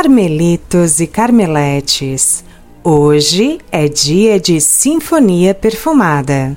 Carmelitos e Carmeletes, hoje é dia de Sinfonia Perfumada.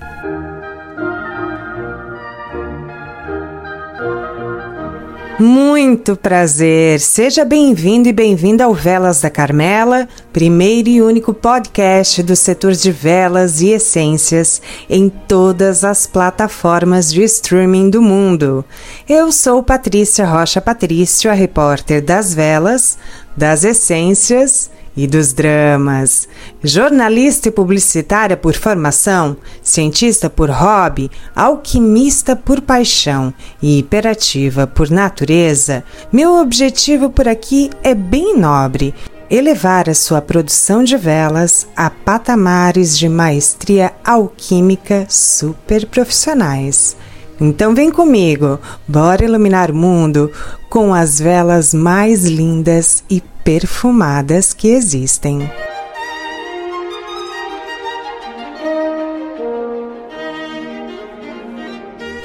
Muito prazer! Seja bem-vindo e bem-vinda ao Velas da Carmela, primeiro e único podcast do setor de velas e essências em todas as plataformas de streaming do mundo. Eu sou Patrícia Rocha Patrício, a repórter das velas, das essências e dos dramas. Jornalista e publicitária por formação, cientista por hobby, alquimista por paixão e hiperativa por natureza, meu objetivo por aqui é bem nobre. Elevar a sua produção de velas a patamares de maestria alquímica super profissionais. Então vem comigo, bora iluminar o mundo com as velas mais lindas e perfumadas que existem.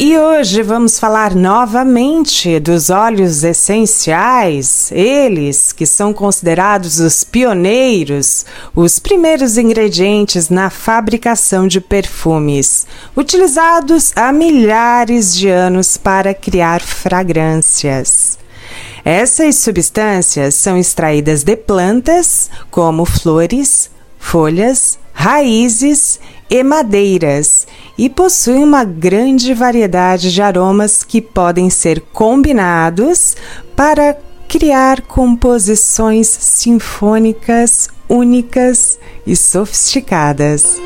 E hoje vamos falar novamente dos óleos essenciais, eles que são considerados os pioneiros, os primeiros ingredientes na fabricação de perfumes, utilizados há milhares de anos para criar fragrâncias. Essas substâncias são extraídas de plantas, como flores, folhas, raízes e madeiras, e possuem uma grande variedade de aromas que podem ser combinados para criar composições sinfônicas únicas e sofisticadas.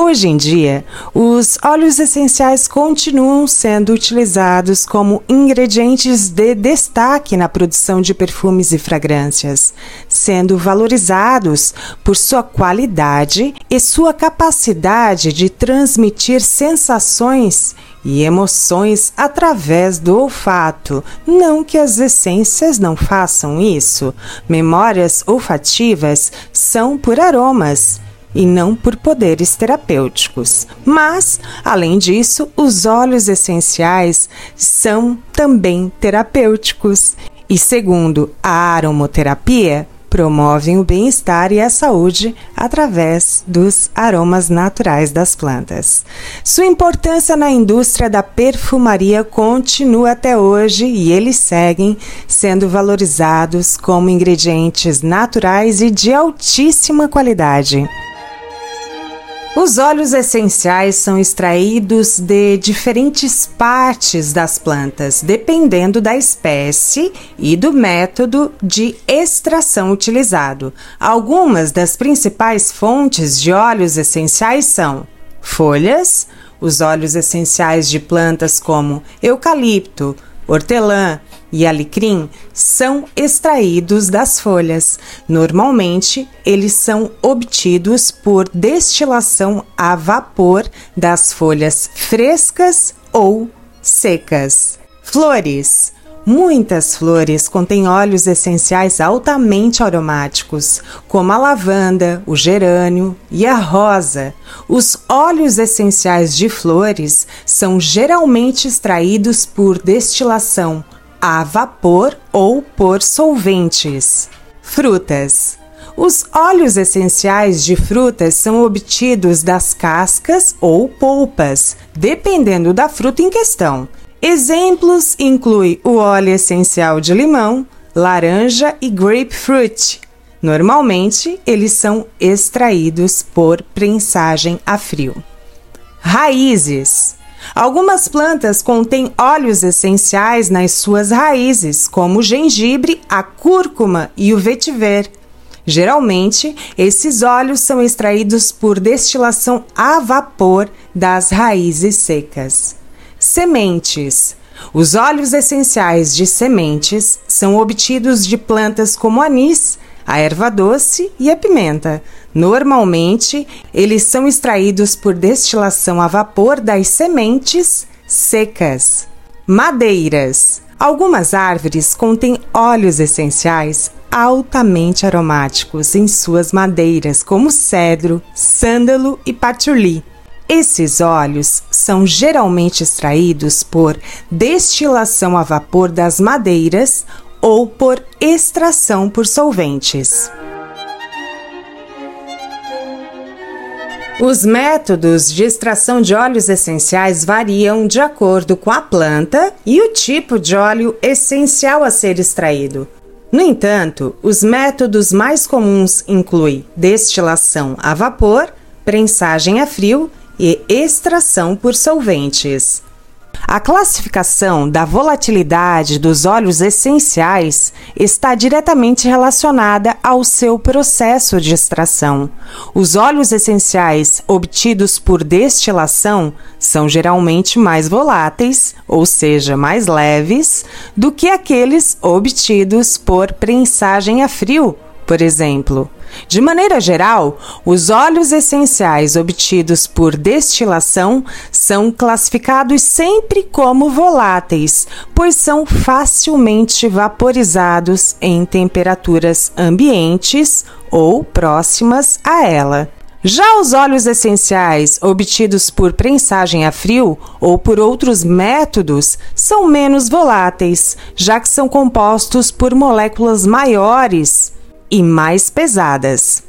Hoje em dia, os óleos essenciais continuam sendo utilizados como ingredientes de destaque na produção de perfumes e fragrâncias, sendo valorizados por sua qualidade e sua capacidade de transmitir sensações e emoções através do olfato. Não que as essências não façam isso. Memórias olfativas são por aromas e não por poderes terapêuticos. Mas, além disso, os óleos essenciais são também terapêuticos. E segundo a aromoterapia, promovem o bem-estar e a saúde através dos aromas naturais das plantas. Sua importância na indústria da perfumaria continua até hoje e eles seguem sendo valorizados como ingredientes naturais e de altíssima qualidade. Os óleos essenciais são extraídos de diferentes partes das plantas, dependendo da espécie e do método de extração utilizado. Algumas das principais fontes de óleos essenciais são folhas, os óleos essenciais de plantas como eucalipto, hortelã, e alecrim são extraídos das folhas. Normalmente, eles são obtidos por destilação a vapor das folhas frescas ou secas. Flores. Muitas flores contêm óleos essenciais altamente aromáticos, como a lavanda, o gerânio e a rosa. Os óleos essenciais de flores são geralmente extraídos por destilação a vapor ou por solventes. Frutas. Os óleos essenciais de frutas são obtidos das cascas ou polpas, dependendo da fruta em questão. Exemplos incluem o óleo essencial de limão, laranja e grapefruit. Normalmente, eles são extraídos por prensagem a frio. Raízes. Algumas plantas contêm óleos essenciais nas suas raízes, como o gengibre, a cúrcuma e o vetiver. Geralmente, esses óleos são extraídos por destilação a vapor das raízes secas. Sementes. Os óleos essenciais de sementes são obtidos de plantas como anis, a erva doce e a pimenta. Normalmente, eles são extraídos por destilação a vapor das sementes secas. Madeiras. Algumas árvores contêm óleos essenciais altamente aromáticos em suas madeiras, como cedro, sândalo e patchouli. Esses óleos são geralmente extraídos por destilação a vapor das madeiras ou por extração por solventes. Os métodos de extração de óleos essenciais variam de acordo com a planta e o tipo de óleo essencial a ser extraído. No entanto, os métodos mais comuns incluem destilação a vapor, prensagem a frio e extração por solventes. A classificação da volatilidade dos óleos essenciais está diretamente relacionada ao seu processo de extração. Os óleos essenciais obtidos por destilação são geralmente mais voláteis, ou seja, mais leves, do que aqueles obtidos por prensagem a frio, por exemplo. De maneira geral, os óleos essenciais obtidos por destilação são classificados sempre como voláteis, pois são facilmente vaporizados em temperaturas ambientes ou próximas a ela. Já os óleos essenciais obtidos por prensagem a frio ou por outros métodos são menos voláteis, já que são compostos por moléculas maiores e mais pesadas.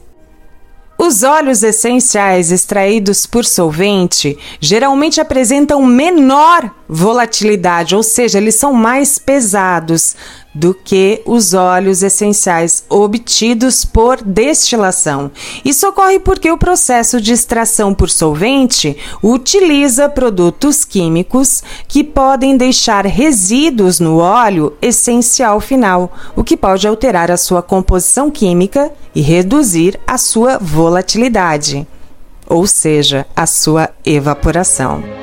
Os óleos essenciais extraídos por solvente geralmente apresentam menor volatilidade, ou seja, eles são mais pesados, do que os óleos essenciais obtidos por destilação. Isso ocorre porque o processo de extração por solvente utiliza produtos químicos que podem deixar resíduos no óleo essencial final, o que pode alterar a sua composição química e reduzir a sua volatilidade, ou seja, a sua evaporação.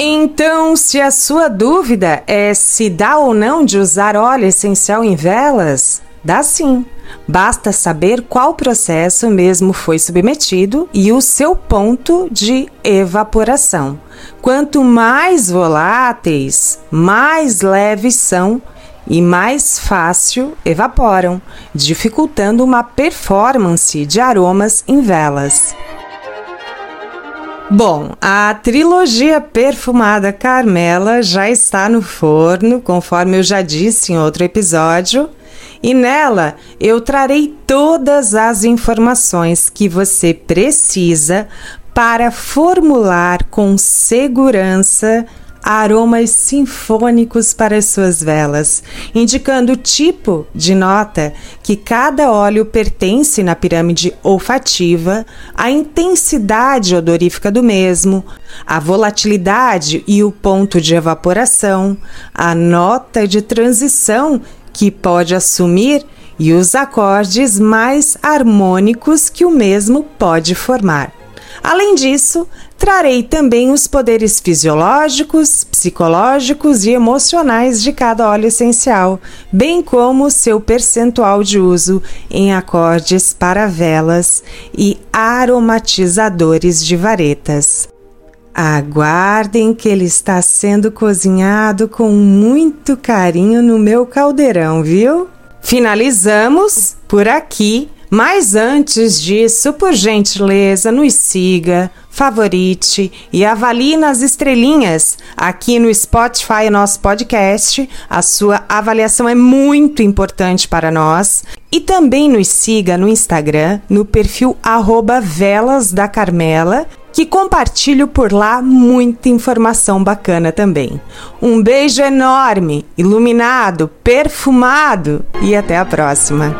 Então, se a sua dúvida é se dá ou não de usar óleo essencial em velas, dá sim. Basta saber qual processo mesmo foi submetido e o seu ponto de evaporação. Quanto mais voláteis, mais leves são e mais fácil evaporam, dificultando uma performance de aromas em velas. Bom, a trilogia perfumada Carmela já está no forno, conforme eu já disse em outro episódio, e nela eu trarei todas as informações que você precisa para formular com segurança aromas sinfônicos para as suas velas, indicando o tipo de nota que cada óleo pertence na pirâmide olfativa, a intensidade odorífica do mesmo, a volatilidade e o ponto de evaporação, a nota de transição que pode assumir e os acordes mais harmônicos que o mesmo pode formar. Além disso, trarei também os poderes fisiológicos, psicológicos e emocionais de cada óleo essencial, bem como seu percentual de uso em acordes para velas e aromatizadores de varetas. Aguardem que ele está sendo cozinhado com muito carinho no meu caldeirão, viu? Finalizamos por aqui mas antes disso, por gentileza, nos siga, favorite e avalie nas estrelinhas aqui no Spotify, nosso podcast. A sua avaliação é muito importante para nós. E também nos siga no Instagram, no perfil arroba Velas da Carmela, que compartilho por lá muita informação bacana também. Um beijo enorme, iluminado, perfumado e até a próxima!